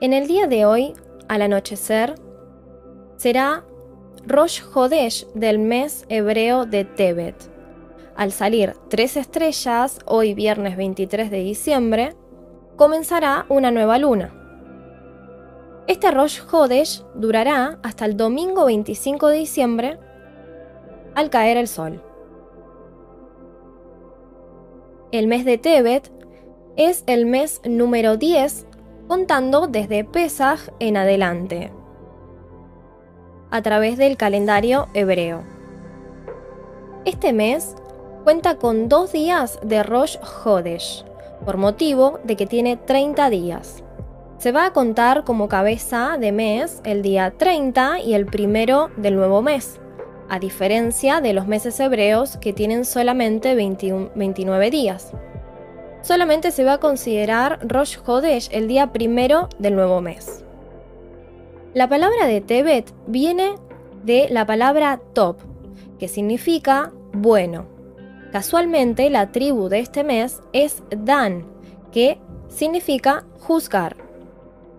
En el día de hoy, al anochecer, será Rosh Hodesh del mes hebreo de Tebet. Al salir tres estrellas, hoy viernes 23 de diciembre, comenzará una nueva luna. Este Rosh Hodesh durará hasta el domingo 25 de diciembre al caer el sol. El mes de Tebet es el mes número 10 contando desde Pesach en adelante, a través del calendario hebreo. Este mes cuenta con dos días de Rosh Hodesh, por motivo de que tiene 30 días. Se va a contar como cabeza de mes el día 30 y el primero del nuevo mes, a diferencia de los meses hebreos que tienen solamente 29 días. Solamente se va a considerar Rosh Hodesh el día primero del nuevo mes. La palabra de Tebet viene de la palabra top, que significa bueno. Casualmente la tribu de este mes es Dan, que significa juzgar,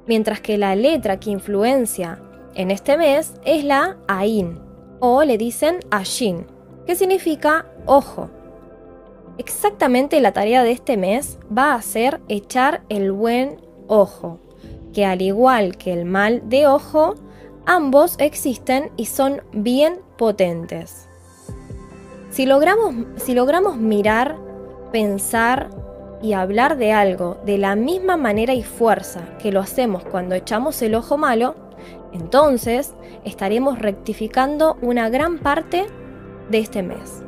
mientras que la letra que influencia en este mes es la Ain, o le dicen Ashin, que significa ojo. Exactamente la tarea de este mes va a ser echar el buen ojo, que al igual que el mal de ojo, ambos existen y son bien potentes. Si logramos, mirar, pensar y hablar de algo de la misma manera y fuerza que lo hacemos cuando echamos el ojo malo, entonces estaremos rectificando una gran parte de este mes.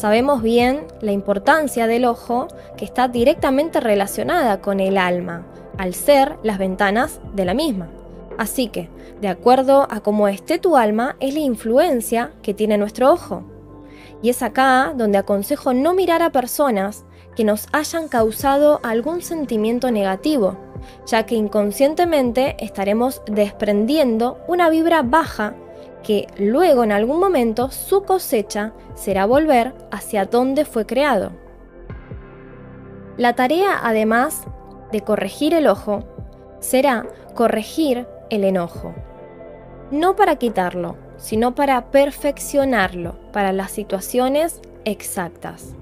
Sabemos bien la importancia del ojo que está directamente relacionada con el alma, al ser las ventanas de la misma. Así que, de acuerdo a cómo esté tu alma, es la influencia que tiene nuestro ojo. Y es acá donde aconsejo no mirar a personas que nos hayan causado algún sentimiento negativo, ya que inconscientemente estaremos desprendiendo una vibra baja que luego en algún momento su cosecha será volver hacia donde fue creado. La tarea, además de corregir el ojo, será corregir el enojo. No para quitarlo, sino para perfeccionarlo para las situaciones exactas.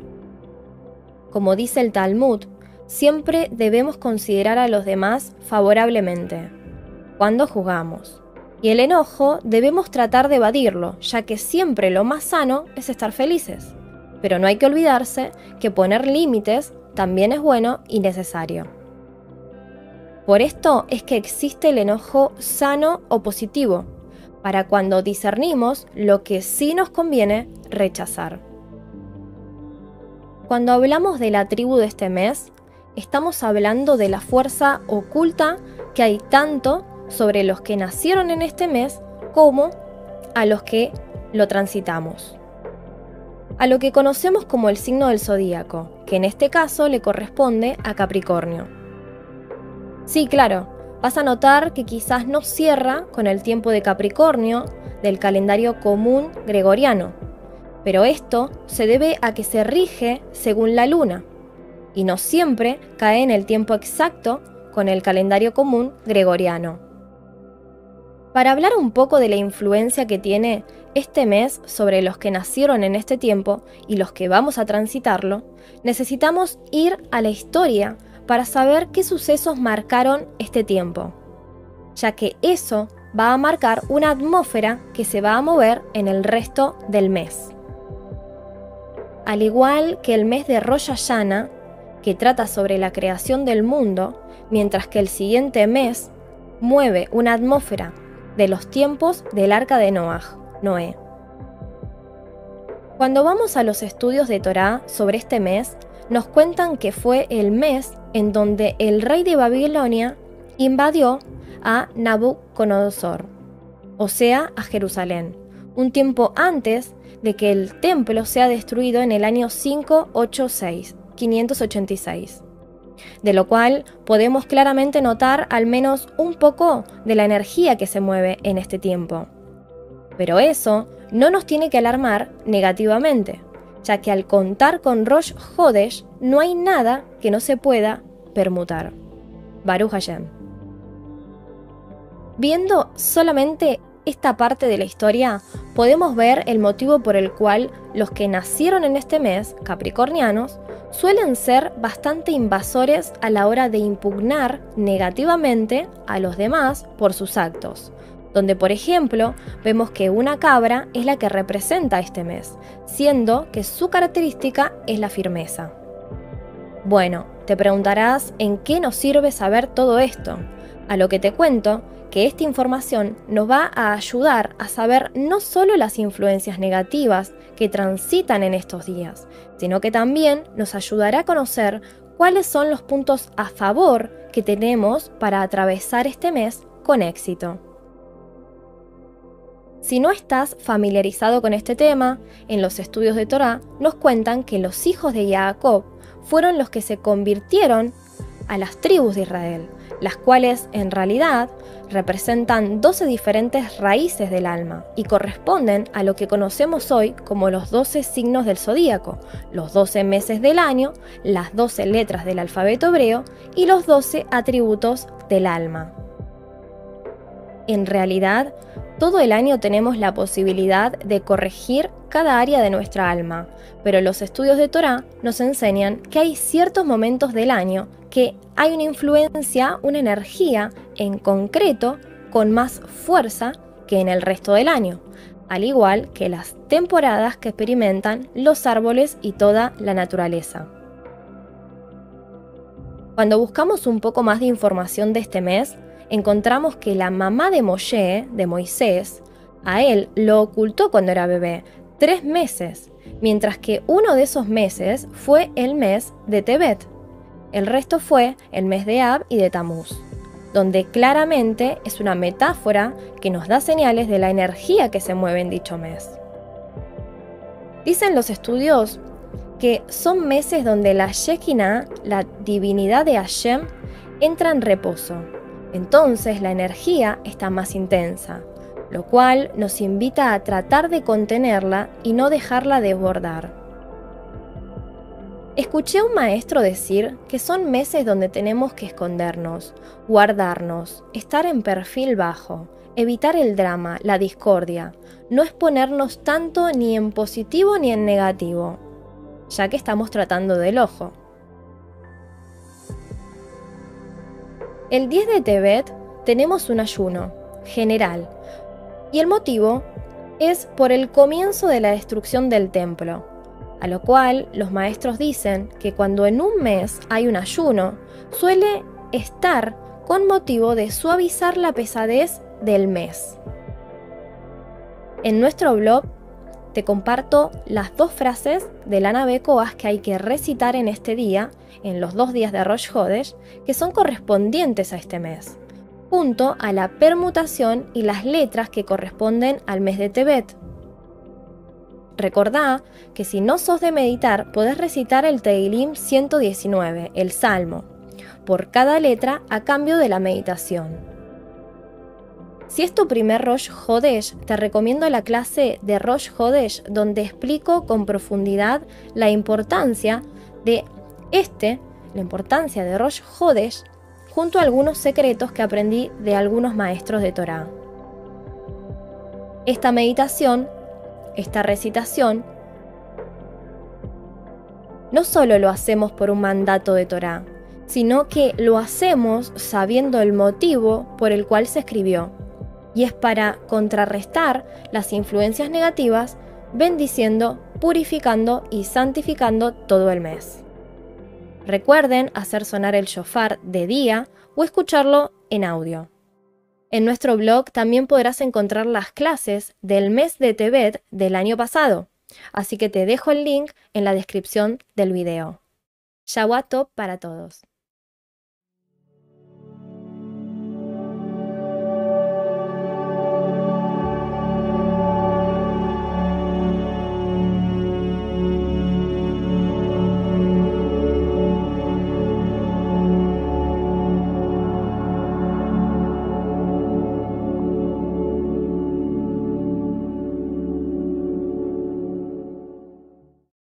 Como dice el Talmud, siempre debemos considerar a los demás favorablemente cuando jugamos. Y el enojo debemos tratar de evadirlo, ya que siempre lo más sano es estar felices. Pero no hay que olvidarse que poner límites también es bueno y necesario. Por esto es que existe el enojo sano o positivo, para cuando discernimos lo que sí nos conviene rechazar. Cuando hablamos de la tribu de este mes, estamos hablando de la fuerza oculta que hay tanto sobre los que nacieron en este mes como a los que lo transitamos. A lo que conocemos como el signo del zodíaco, que en este caso le corresponde a Capricornio. Sí, claro, vas a notar que quizás no cierra con el tiempo de Capricornio del calendario común gregoriano, pero esto se debe a que se rige según la luna, y no siempre cae en el tiempo exacto con el calendario común gregoriano. Para hablar un poco de la influencia que tiene este mes sobre los que nacieron en este tiempo y los que vamos a transitarlo, necesitamos ir a la historia para saber qué sucesos marcaron este tiempo, ya que eso va a marcar una atmósfera que se va a mover en el resto del mes. Al igual que el mes de Rosh Hashanah, que trata sobre la creación del mundo, mientras que el siguiente mes mueve una atmósfera de los tiempos del arca de Noah, Noé. Cuando vamos a los estudios de Torá sobre este mes, nos cuentan que fue el mes en donde el rey de Babilonia invadió a Nabucodonosor, o sea, a Jerusalén, un tiempo antes de que el templo sea destruido en el año 586, 586 de lo cual podemos claramente notar al menos un poco de la energía que se mueve en este tiempo. Pero eso no nos tiene que alarmar negativamente, ya que al contar con Rosh Hodesh no hay nada que no se pueda permutar. Baruch Hashem. Viendo solamente esta parte de la historia, podemos ver el motivo por el cual los que nacieron en este mes, capricornianos, suelen ser bastante invasores a la hora de impugnar negativamente a los demás por sus actos, donde por ejemplo vemos que una cabra es la que representa este mes, siendo que su característica es la firmeza. Bueno, te preguntarás en qué nos sirve saber todo esto. A lo que te cuento que esta información nos va a ayudar a saber no solo las influencias negativas que transitan en estos días, sino que también nos ayudará a conocer cuáles son los puntos a favor que tenemos para atravesar este mes con éxito. Si no estás familiarizado con este tema, en los estudios de Torah nos cuentan que los hijos de Jacob fueron los que se convirtieron a las tribus de Israel, las cuales en realidad representan 12 diferentes raíces del alma y corresponden a lo que conocemos hoy como los 12 signos del zodíaco, los 12 meses del año, las 12 letras del alfabeto hebreo y los 12 atributos del alma. En realidad, todo el año tenemos la posibilidad de corregir cada área de nuestra alma, pero los estudios de Torah nos enseñan que hay ciertos momentos del año que hay una influencia, una energía en concreto con más fuerza que en el resto del año, al igual que las temporadas que experimentan los árboles y toda la naturaleza. Cuando buscamos un poco más de información de este mes, encontramos que la mamá de Moshe, de Moisés, a él lo ocultó cuando era bebé, tres meses, mientras que uno de esos meses fue el mes de Tebet. El resto fue el mes de Ab y de Tamuz, donde claramente es una metáfora que nos da señales de la energía que se mueve en dicho mes. Dicen los estudios que son meses donde la Shekinah, la divinidad de Hashem, entra en reposo entonces la energía está más intensa, lo cual nos invita a tratar de contenerla y no dejarla desbordar. Escuché a un maestro decir que son meses donde tenemos que escondernos, guardarnos, estar en perfil bajo, evitar el drama, la discordia, no exponernos tanto ni en positivo ni en negativo, ya que estamos tratando del ojo. El 10 de Tebet tenemos un ayuno general y el motivo es por el comienzo de la destrucción del templo, a lo cual los maestros dicen que cuando en un mes hay un ayuno, suele estar con motivo de suavizar la pesadez del mes. En nuestro blog te comparto las dos frases de Lana Becoas que hay que recitar en este día en los dos días de Rosh Hodesh que son correspondientes a este mes, junto a la permutación y las letras que corresponden al mes de Tebet. Recordá que si no sos de meditar, podés recitar el Teilim 119, el Salmo, por cada letra a cambio de la meditación. Si es tu primer Rosh Hodesh, te recomiendo la clase de Rosh Hodesh donde explico con profundidad la importancia de este, la importancia de Rosh Hodesh, junto a algunos secretos que aprendí de algunos maestros de Torah. Esta meditación, esta recitación, no solo lo hacemos por un mandato de Torah, sino que lo hacemos sabiendo el motivo por el cual se escribió, y es para contrarrestar las influencias negativas, bendiciendo, purificando y santificando todo el mes. Recuerden hacer sonar el shofar de día o escucharlo en audio. En nuestro blog también podrás encontrar las clases del mes de Tebet del año pasado, así que te dejo el link en la descripción del video. Shawato para todos.